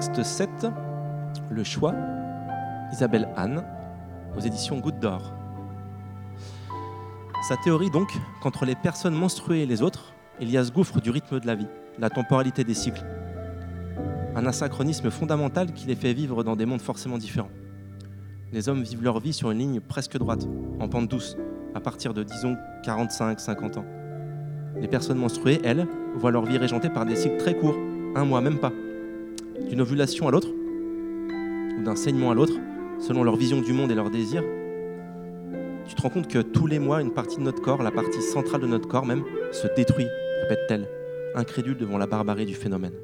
texte 7, Le choix, Isabelle Anne, aux éditions Goutte d'Or. Sa théorie donc qu'entre les personnes menstruées et les autres, il y a ce gouffre du rythme de la vie, la temporalité des cycles. Un asynchronisme fondamental qui les fait vivre dans des mondes forcément différents. Les hommes vivent leur vie sur une ligne presque droite, en pente douce, à partir de, disons, 45-50 ans. Les personnes menstruées, elles, voient leur vie régentée par des cycles très courts, un mois, même pas. D'une ovulation à l'autre, ou d'un saignement à l'autre, selon leur vision du monde et leurs désirs, tu te rends compte que tous les mois, une partie de notre corps, la partie centrale de notre corps même, se détruit, répète-t-elle, incrédule devant la barbarie du phénomène.